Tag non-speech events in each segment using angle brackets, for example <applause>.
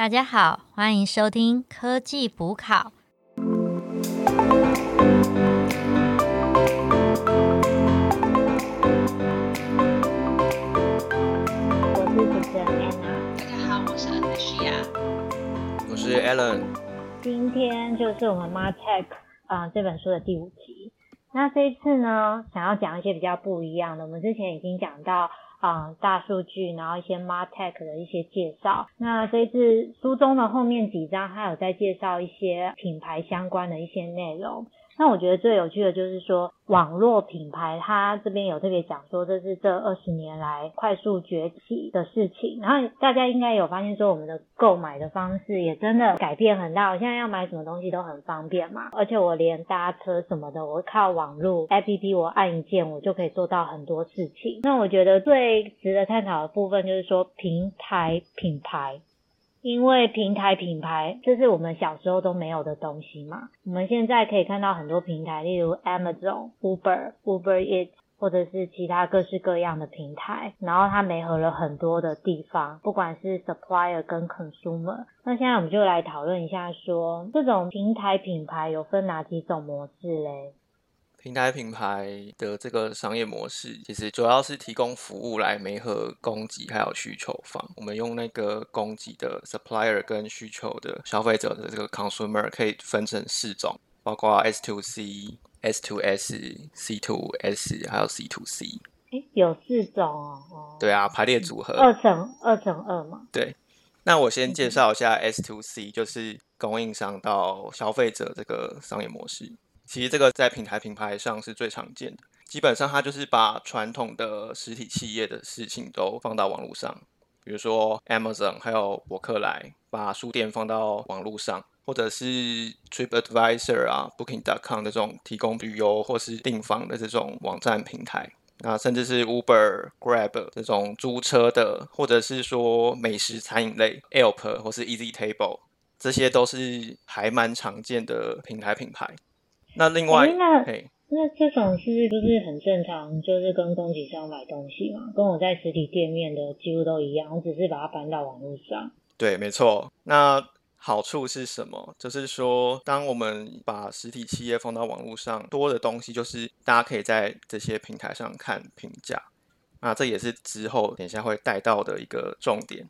大家好，欢迎收听科技补考。我是主持人 Anna，大家好，我是 Anisha。我是 Alan。今天就是我们 Martech 啊、这本书的第五集。那这一次呢，想要讲一些比较不一样的。我们之前已经讲到啊、大数据，然后一些 Martech 的一些介绍。那这一次书中的后面几章，它有在介绍一些品牌相关的一些内容。那我觉得最有趣的就是说，网络品牌它这边有特别讲说，这是这二十年来快速崛起的事情。然后大家应该有发现说，我们的购买的方式也真的改变很大。我现在要买什么东西都很方便嘛，而且我连搭车什么的，我靠网络 APP，我按一键我就可以做到很多事情。那我觉得最值得探讨的部分就是说，平台品牌因为平台品牌，这是我们小时候都没有的东西嘛。我们现在可以看到很多平台，例如 Amazon、Uber、Uber Eats，或者是其他各式各样的平台，然后它媒合了很多的地方，不管是 supplier 跟 consumer。那现在我们就来讨论一下说这种平台品牌有分哪几种模式嘞？平台品牌的这个商业模式，其实主要是提供服务来媒合供给还有需求方。我们用那个供给的 supplier 跟需求的消费者的这个 consumer 可以分成四种，包括 S to C、S to S、C to S，还有 C to C。哎，有四种哦。哦，对啊，排列组合。二乘二乘二嘛。对，那我先介绍一下 S to C，就是供应商到消费者这个商业模式。其实这个在品牌品牌上是最常见的，基本上它就是把传统的实体企业的事情都放到网络上，比如说 Amazon 还有博客来把书店放到网络上，或者是 TripAdvisor 啊、Booking dot com 这种提供旅游或是订房的这种网站平台。那甚至是 Uber、Grab 这种租车的，或者是说美食餐饮类 Yelp 或是 Easy Table，这些都是还蛮常见的平台品牌。那另外诶，那嘿，那这种是不是就是很正常？就是跟供给商买东西嘛，跟我在实体店面的几乎都一样，我只是把它搬到网络上。对，没错。那好处是什么？就是说，当我们把实体企业放到网络上，多的东西就是大家可以在这些平台上看评价。那这也是之后等一下会带到的一个重点。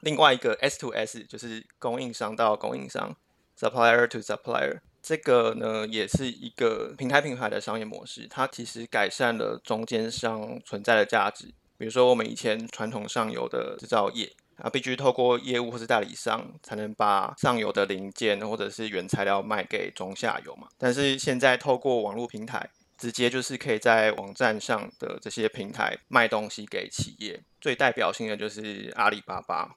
另外一个 S to S 就是供应商到供应商，supplier to supplier。这个呢，也是一个平台品牌的商业模式，它其实改善了中间商存在的价值。比如说，我们以前传统上游的制造业啊，必须透过业务或是代理商，才能把上游的零件或者是原材料卖给中下游嘛。但是现在透过网络平台，直接就是可以在网站上的这些平台卖东西给企业。最代表性的就是阿里巴巴。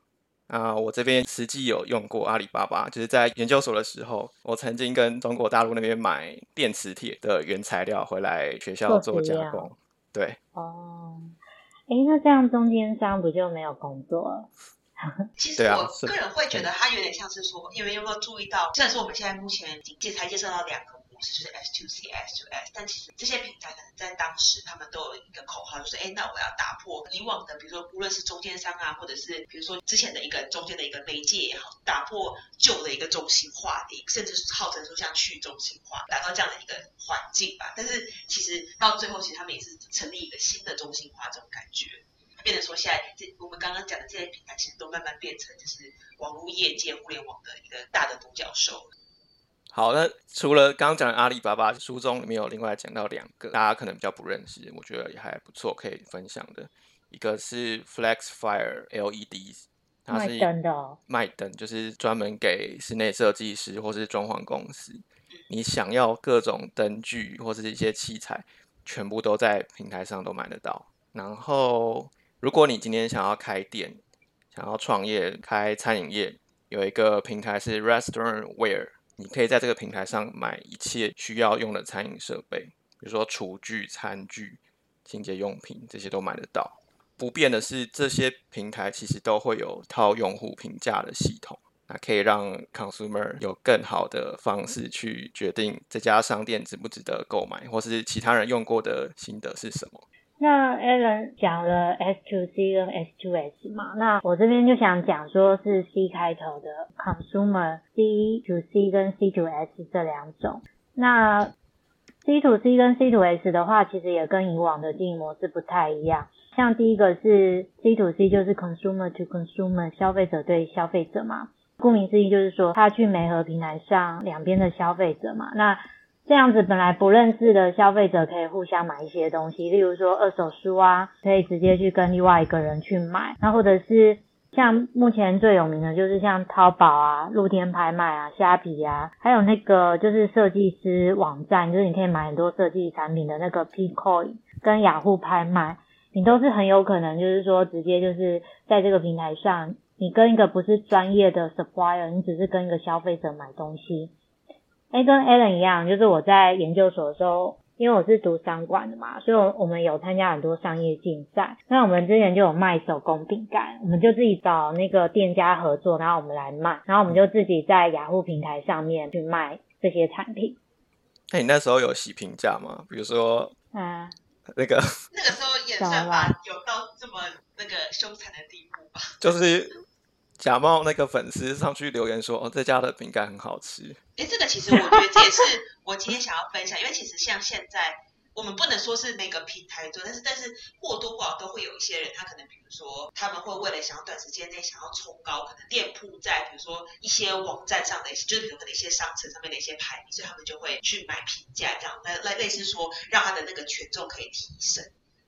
啊，我这边实际有用过阿里巴巴，就是在研究所的时候，我曾经跟中国大陆那边买电磁铁的原材料回来学校做加工。对，哦，诶，那这样中间商不就没有工作了？<laughs> 其实我个人会觉得它有点像是说，因为有没有注意到，虽然说我们现在目前已经介才介绍到两个模式，就是 S to C、S to S，但其实这些平台可能在当时他们都有一个口号，就是哎，那我要打破以往的，比如说无论是中间商啊，或者是比如说之前的一个中间的一个媒介也好，打破旧的一个中心化的，甚至是号称说像去中心化，达到这样的一个环境吧。但是其实到最后，其实他们也是成立一个新的中心化这种感觉。变成说现在这我们刚刚讲的这些平台，其实都慢慢变成就是网络业界互联网的一个大的独角兽。好，那除了刚刚讲的阿里巴巴，书中里面有另外讲到两个，大家可能比较不认识，我觉得也还不错，可以分享的。一个是 FlexFire LED，它是卖是灯的哦。卖灯，就是专门给室内设计师或是装潢公司，你想要各种灯具或是一些器材，全部都在平台上都买得到。然后，如果你今天想要开店，想要创业开餐饮业，有一个平台是 Restaurantware，你可以在这个平台上买一切需要用的餐饮设备，比如说厨具、餐具、清洁用品，这些都买得到。不变的是，这些平台其实都会有套用户评价的系统，那可以让 consumer 有更好的方式去决定这家商店值不值得购买，或是其他人用过的心得是什么。那 Alan 讲了 S to C 跟 S to S 嘛，那我这边就想讲说是 C 开头的 Consumer C to C 跟 C to S 这两种。那 C to C 跟 C to S 的话，其实也跟以往的经营模式不太一样。像第一个是 C to C，就是 Consumer to Consumer，消费者对消费者嘛。顾名思义，就是说他去媒合平台上两边的消费者嘛。那这样子本来不认识的消费者可以互相买一些东西，例如说二手书啊，可以直接去跟另外一个人去买。那或者是像目前最有名的就是像淘宝啊、露天拍卖啊、虾皮啊，还有那个就是设计师网站，就是你可以买很多设计产品的那个 picoi 跟雅虎拍卖，你都是很有可能就是说直接就是在这个平台上，你跟一个不是专业的 supplier，你只是跟一个消费者买东西。哎，跟 Alan 一样，就是我在研究所的时候，因为我是读商管的嘛，所以我我们有参加很多商业竞赛。那我们之前就有卖手工饼干，我们就自己找那个店家合作，然后我们来卖，然后我们就自己在雅虎平台上面去卖这些产品。那你那时候有洗评价吗？比如说，啊，那个那个时候演算法有到这么那个凶残的地步吧？就是假冒那个粉丝上去留言说，哦，这家的饼干很好吃。哎，这个其实我觉得这也是 <laughs> 我今天想要分享，因为其实像现在，我们不能说是每个平台做，但是但是或多或少都会有一些人，他可能比如说他们会为了想要短时间内想要冲高，可能店铺在比如说一些网站上的，就是比如可能一些商城上面的一些排名，所以他们就会去买平价这样，来来类似说让他的那个权重可以提升。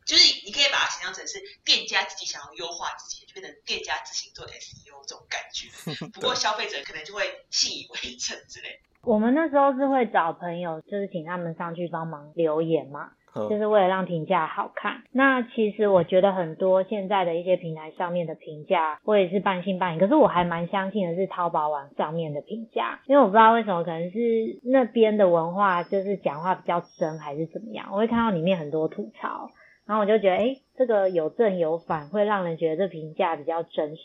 就是你可以把它想象成是店家自己想要优化自己，就变成店家自行做 SEO 这种感觉。<laughs> 不过消费者可能就会信以为真之类。我们那时候是会找朋友，就是请他们上去帮忙留言嘛，就是为了让评价好看。那其实我觉得很多现在的一些平台上面的评价，我也是半信半疑。可是我还蛮相信的是淘宝网上面的评价，因为我不知道为什么，可能是那边的文化就是讲话比较真，还是怎么样。我会看到里面很多吐槽。然后我就觉得，哎，这个有正有反，会让人觉得这评价比较真实。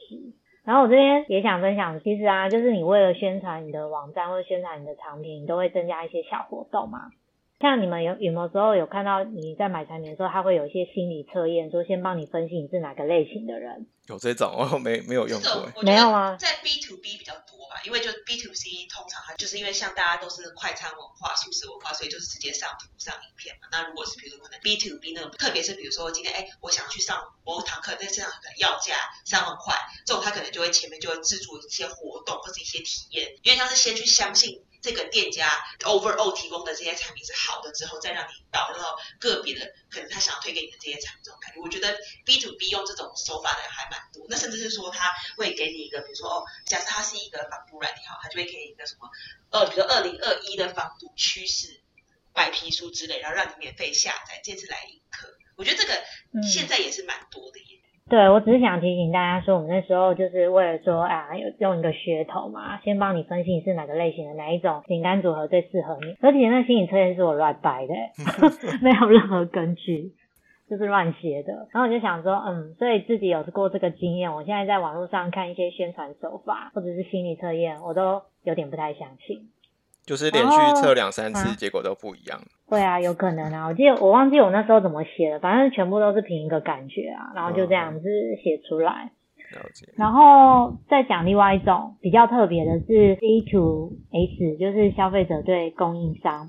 然后我这边也想分享，其实啊，就是你为了宣传你的网站或者宣传你的产品，你都会增加一些小活动嘛。像你们有有没有时候有看到你在买产品的时候，他会有一些心理测验，说先帮你分析你是哪个类型的人。有这种哦没没有用过，没有啊？在 B to B 比较多吧，因为就 B to C 通常它就是因为像大家都是快餐文化、素食文化，所以就是直接上图上影片嘛。那如果是比如说可能 B to B 那种，特别是比如说今天哎，我想去上某堂课，在这样可能要价三万块，这种他可能就会前面就会制作一些活动或者一些体验，因为他是先去相信。这个店家 overall 提供的这些产品是好的之后，再让你导到个别的，可能他想要推给你的这些产品这种感觉。我觉得 B to B 用这种手法的人还蛮多。那甚至是说他会给你一个，比如说哦，假设它是一个防毒软体好，他就会给你一个什么呃，比如二零二一的防毒趋势白皮书之类，然后让你免费下载，这次来一课。我觉得这个现在也是蛮多的耶。对，我只是想提醒大家说，我们那时候就是为了说，啊，有用一个噱头嘛，先帮你分析你是哪个类型的，哪一种饼干组合最适合你。而且那心理测验是我乱掰的，<laughs> 没有任何根据，就是乱写的。然后我就想说，嗯，所以自己有过这个经验，我现在在网络上看一些宣传手法或者是心理测验，我都有点不太相信。就是连续测两三次，结果都不一样。会啊，有可能啊。我记得我忘记我那时候怎么写了，反正全部都是凭一个感觉啊，然后就这样子写出来。了解。然后再讲另外一种比较特别的是 C to S，就是消费者对供应商。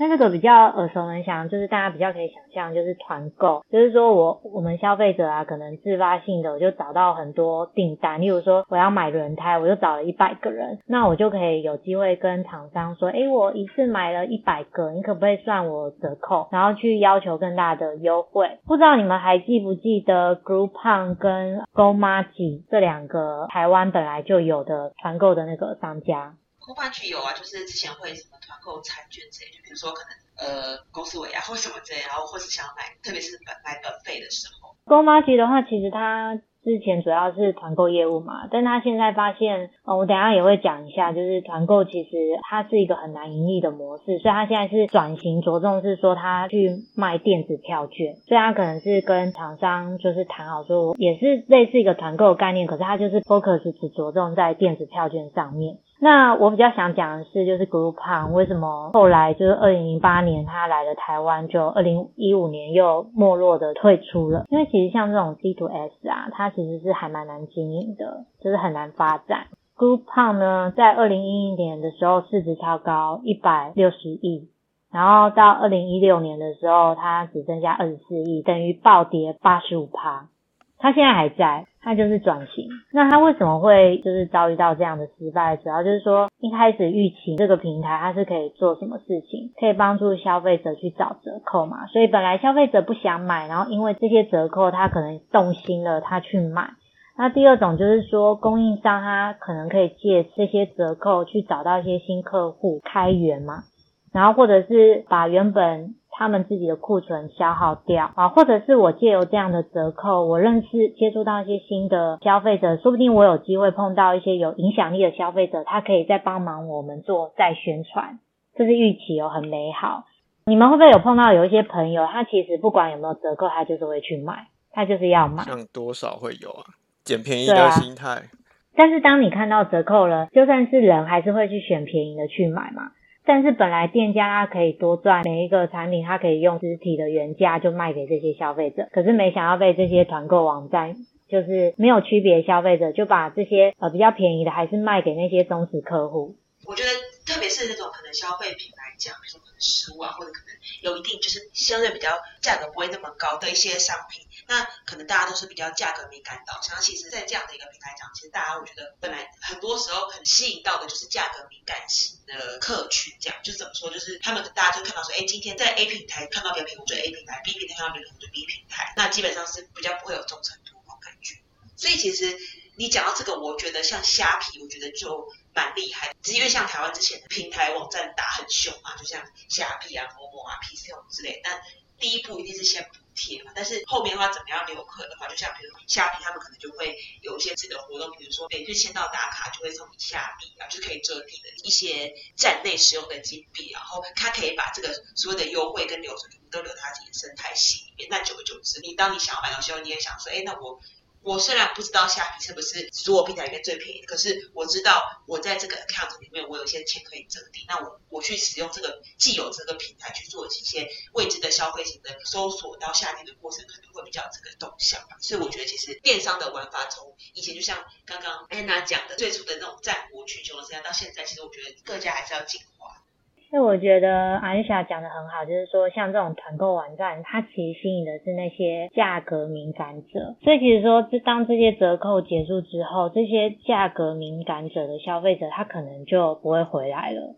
那这个比较耳熟能详，就是大家比较可以想象，就是团购，就是说我我们消费者啊，可能自发性的我就找到很多订单，例如说我要买轮胎，我就找了一百个人，那我就可以有机会跟厂商说，诶，我一次买了一百个，你可不可以算我折扣？然后去要求更大的优惠。不知道你们还记不记得 Groupon 跟 GoMark 这两个台湾本来就有的团购的那个商家？购饭区有啊，就是之前会什么团购餐券之类，就比如说可能呃公司委啊或什么之类，然后或是想要买，特别是买买本费的时候。购妈吉的话，其实它。之前主要是团购业务嘛，但他现在发现，哦，我等下也会讲一下，就是团购其实它是一个很难盈利的模式，所以他现在是转型着重是说他去卖电子票券，所以他可能是跟厂商就是谈好说，也是类似一个团购概念，可是他就是 focus 只着重在电子票券上面。那我比较想讲的是，就是 Groupon 为什么后来就是二零零八年他来了台湾，就二零一五年又没落的退出了。因为其实像这种 C to S 啊，它其实是还蛮难经营的，就是很难发展。Groupon 呢，在二零一一年的时候市值超高一百六十亿，然后到二零一六年的时候，它只剩下二十四亿，等于暴跌八十五趴。他现在还在。他就是转型，那他为什么会就是遭遇到这样的失败？主要就是说一开始预期这个平台它是可以做什么事情，可以帮助消费者去找折扣嘛，所以本来消费者不想买，然后因为这些折扣他可能动心了，他去买。那第二种就是说供应商他可能可以借这些折扣去找到一些新客户开源嘛，然后或者是把原本。他们自己的库存消耗掉啊，或者是我借由这样的折扣，我认识接触到一些新的消费者，说不定我有机会碰到一些有影响力的消费者，他可以再帮忙我们做再宣传，这是预期哦，很美好。你们会不会有碰到有一些朋友，他其实不管有没有折扣，他就是会去买，他就是要买。像多少会有啊，捡便宜的心态。但是当你看到折扣了，就算是人，还是会去选便宜的去买嘛。但是本来店家他可以多赚每一个产品，他可以用实体的原价就卖给这些消费者，可是没想到被这些团购网站就是没有区别消费者，就把这些呃比较便宜的还是卖给那些忠实客户。我觉得特别是那种可能消费品来讲，比如说可能食物啊，或者可能有一定就是相对比较价格不会那么高的一些商品。那可能大家都是比较价格敏感导向，其实，在这样的一个平台讲，其实大家我觉得本来很多时候很吸引到的就是价格敏感型的客群，这样就是怎么说，就是他们大家就看到说，哎，今天在 A 平台看到比较便宜，我就 A 平台；B 平台看到比较便宜，我就 B 平台。那基本上是比较不会有忠诚度那种感觉。所以其实你讲到这个，我觉得像虾皮，我觉得就蛮厉害，只是因为像台湾之前的平台网站打很凶嘛，就像虾皮啊、某某啊、PC 之类，但第一步一定是先补。贴嘛，但是后面的话怎么样留客的话，就像比如说虾皮，他们可能就会有一些自己的活动，比如说每次签到打卡就会送你虾币啊，就可以折抵的一些站内使用的金币，然后他可以把这个所有的优惠跟流程都留在自己的生态系里面。那久而久之，你当你想要买东西，你也想说，哎，那我。我虽然不知道虾皮是不是所有平台里面最便宜，可是我知道我在这个 account 里面我有一些钱可以折抵，那我我去使用这个既有这个平台去做一些未知的消费型的搜索到下单的过程，可能会比较这个动向吧。所以我觉得其实电商的玩法从以前就像刚刚安娜讲的最初的那种战国群雄的时代，到现在其实我觉得各家还是要进化。所以我觉得安霞讲的很好，就是说像这种团购网站，它其实吸引的是那些价格敏感者。所以其实说，当这些折扣结束之后，这些价格敏感者的消费者，他可能就不会回来了。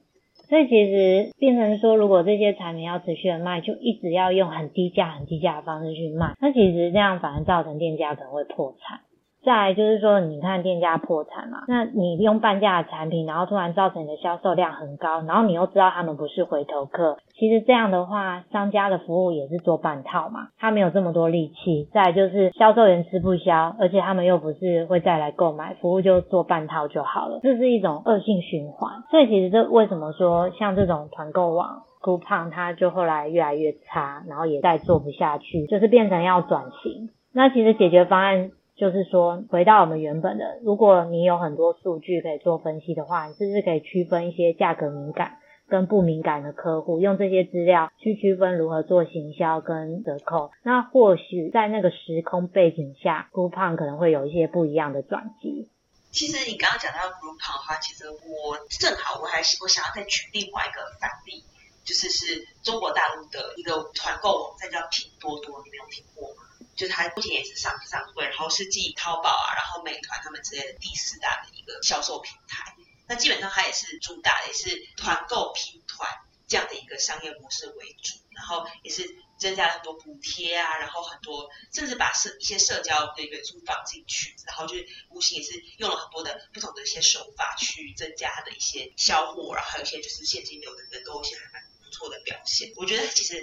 所以其实变成说，如果这些产品要持续的卖，就一直要用很低价、很低价的方式去卖，那其实这样反而造成店家可能会破产。再来就是说，你看店家破产嘛，那你用半价的产品，然后突然造成你的销售量很高，然后你又知道他们不是回头客，其实这样的话，商家的服务也是做半套嘛，他没有这么多力气。再就是销售员吃不消，而且他们又不是会再来购买，服务就做半套就好了，这是一种恶性循环。所以其实这为什么说像这种团购网 Coupon，它就后来越来越差，然后也再做不下去，就是变成要转型。那其实解决方案。就是说，回到我们原本的，如果你有很多数据可以做分析的话，你是不是可以区分一些价格敏感跟不敏感的客户，用这些资料去区分如何做行销跟折扣？那或许在那个时空背景下，Groupon 可能会有一些不一样的转机。其实你刚刚讲到 Groupon 的话，其实我正好我还是我想要再举另外一个反例，就是是中国大陆的一个团购网站叫拼多多，你没有听过吗？就是它目前也是上上柜，然后是继淘宝啊，然后美团他们之类的第四大的一个销售平台。那基本上它也是主打的也是团购拼团这样的一个商业模式为主，然后也是增加了很多补贴啊，然后很多甚至把社一些社交的元素放进去，然后就是无形也是用了很多的不同的一些手法去增加的一些销货，然后还有一些就是现金流等等都一些还蛮不错的表现。我觉得其实。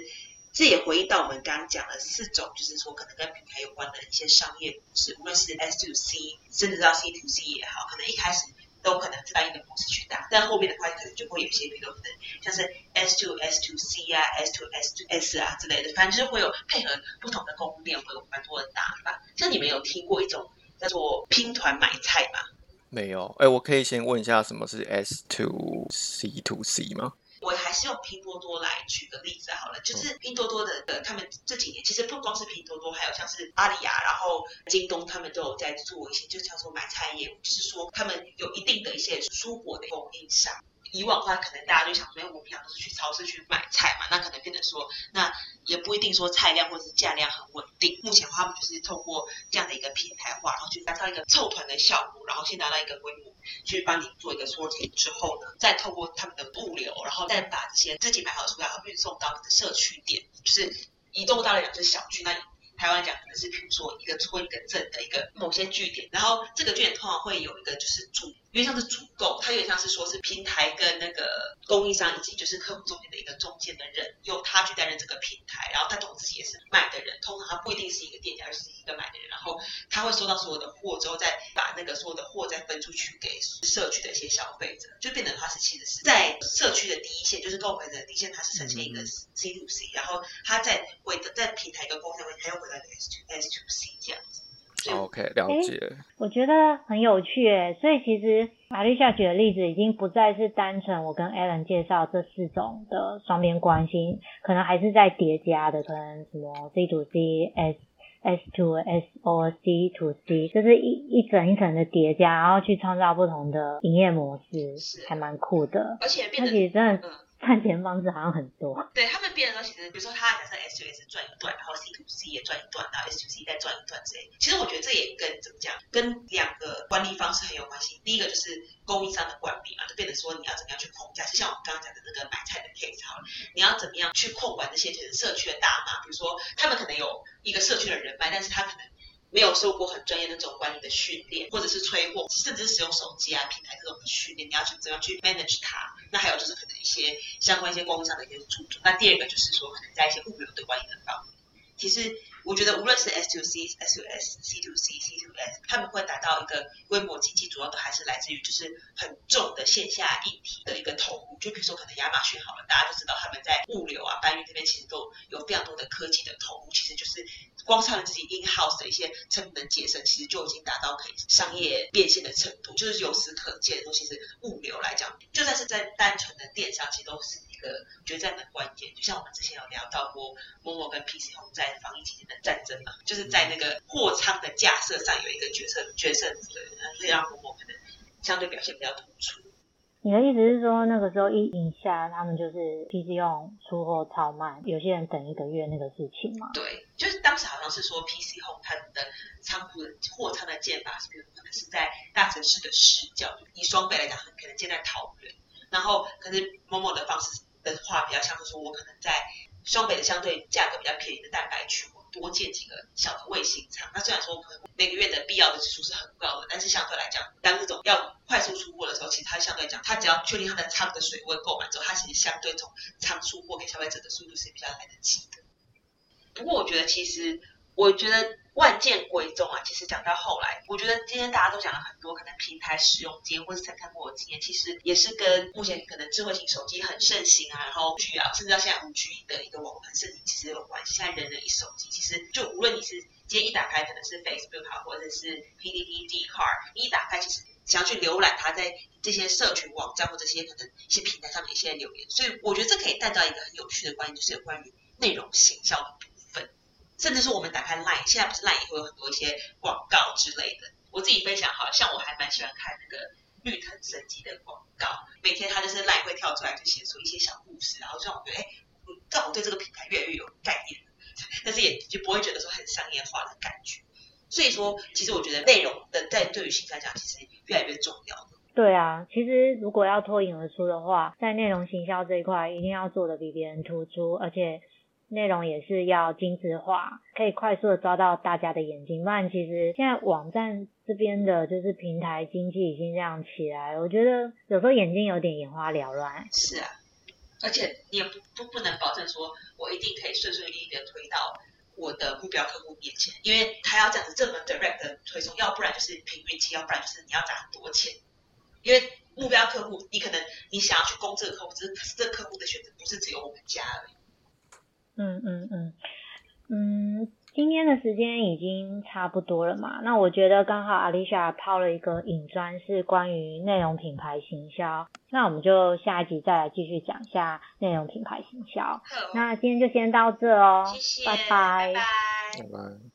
这也回应到我们刚刚讲的四种，就是说可能跟平台有关的一些商业模式，无论是 S to C，甚至到 C to C 也好，可能一开始都可能是单一的模式去打，但后面的话可能就会有一些，比如可能像是 S to S to C 啊，S to S to S 啊之类的，反正就是会有配合不同的供应链，会有蛮多的打法。像你们有听过一种叫做拼团买菜吗？没有。哎，我可以先问一下，什么是 S to C to C 吗？我还是用拼多多来举个例子好了，就是拼多多的呃，他们这几年其实不光是拼多多，还有像是阿里啊，然后京东，他们都有在做一些，就叫做买菜业务，就是说他们有一定的一些蔬果的供应商。以往的话，可能大家就想说，因为我平常都是去超市去买菜嘛，那可能变成说，那也不一定说菜量或者是价量很稳定。目前的话，他们就是透过这样的一个平台化，然后去达到一个凑团的效果，然后先达到一个规模，去帮你做一个撮合之后呢，再透过他们的物流，然后再把这些自己买好的蔬菜运送到你的社区点，就是移动到了两只小区那。台湾讲可能是比如说一个村一个镇的一个某些据点，然后这个据点通常会有一个就是主。因为像是主购，它有点像是说是平台跟那个供应商以及就是客户中间的一个中间的人，由他去担任这个平台，然后他同时也是卖的人。通常他不一定是一个店家，而是一个买的人。然后他会收到所有的货之后，再把那个所有的货再分出去给社区的一些消费者，就变成他是其实是在社区的第一线，就是购买的第一线，它是呈现一个 C to C，然后他在回的在平台跟供应商，他又回到 S to S to C 这样子。<laughs> OK，了解。我觉得很有趣诶，所以其实玛丽莎举的例子已经不再是单纯我跟 Alan 介绍这四种的双边关系，可能还是在叠加的，可能什么 C to C、S S to S 或 C to C，就是一一层一层的叠加，然后去创造不同的营业模式，还蛮酷的。而且它其实真的。赚钱方式好像很多，<laughs> 对他们变的时候，其实比如说他假设 S to S 赚一段，然后 C to C 也赚一段，然后 S to C 再赚一段之类。其实我觉得这也跟怎么讲，跟两个管理方式很有关系。第一个就是供应商的管理嘛，就变得说你要怎么样去控价，就像我们刚刚讲的那个买菜的 case 好了，你要怎么样去控管这些就是社区的大妈，比如说他们可能有一个社区的人脉，但是他可能。没有受过很专业的那种管理的训练，或者是催货，甚至是使用手机啊平台这种的训练，你要去怎样去 manage 它？那还有就是可能一些相关一些供应商的一些助助。那第二个就是说，可能在一些物流的管理的方面，其实。我觉得无论是 S to C、S to S、C to C、C to S，他们会达到一个规模经济，主要都还是来自于就是很重的线下一体的一个投入。就比如说可能亚马逊好了，大家都知道他们在物流啊搬运这边其实都有非常多的科技的投入，其实就是光他们自己 in house 的一些成本节省，其实就已经达到可以商业变现的程度，就是由此可见，尤其是物流来讲，就算是在单纯的电商，其实都是一。个决战的关键，就像我们之前有聊到过，某某跟 PC Home 在防疫期间战争嘛，就是在那个货仓的架设上有一个决策决胜的，所以让某某可能相对表现比较突出。你的意思是说，那个时候一影下，他们就是 PC 用出货超慢，有些人等一个月那个事情吗？对，就是当时好像是说 PC Home 它的仓库的货仓的建法，是比如可能是在大城市的市郊，以双北来讲，可能建在桃园，然后可是某某的方式。的话比较像是说，我可能在双北的相对价格比较便宜的蛋白区，我多建几个小的卫星仓。那虽然说可能每个月的必要的支出是很高的，但是相对来讲，当这种要快速出货的时候，其实它相对来讲，它只要确定它的仓的水位够满之后，它其实相对从仓出货给消费者的速度是比较来得及的。不过我觉得其实。我觉得万剑归宗啊，其实讲到后来，我觉得今天大家都讲了很多可能平台使用经验或者参看过的经验，其实也是跟目前可能智慧型手机很盛行啊，然后 G 啊，甚至到现在五 G 的一个网络很盛行，其实有关系。现在人人一手机，其实就无论你是今天一打开可能是 Facebook 啊，或者是 PDD、d c a r 你一打开其实想要去浏览它在这些社群网站或这些可能一些平台上面一些留言，所以我觉得这可以带到一个很有趣的观念，就是有关于内容行销的。甚至是我们打开 Line，现在不是 Line 也会有很多一些广告之类的。我自己分享，好像我还蛮喜欢看那个绿藤生机的广告，每天它就是 Line 会跳出来，就写出一些小故事，然后让我觉得，哎，让我对这个品牌越来越有概念。但是也就不会觉得说很商业化的感觉。所以说，其实我觉得内容的在对于新来讲，其实越来越重要对啊，其实如果要脱颖而出的话，在内容行销这一块，一定要做的比别人突出，而且。内容也是要精致化，可以快速的抓到大家的眼睛。不然，其实现在网站这边的就是平台经济已经这样起来，我觉得有时候眼睛有点眼花缭乱。是啊，而且你也不不不能保证说我一定可以顺顺利利的推到我的目标客户面前，因为他要这样子这么 direct 的推送，要不然就是凭运气，要不然就是你要砸很多钱。因为目标客户，你可能你想要去攻这个客户，只是这个客户的选择不是只有我们家而已。嗯嗯嗯嗯，今今天的时间已经差不多了嘛？那我觉得刚好阿丽莎抛了一个引砖，是关于内容品牌行销。那我们就下一集再来继续讲一下内容品牌行销。那今天就先到这哦，谢谢，拜拜拜拜拜。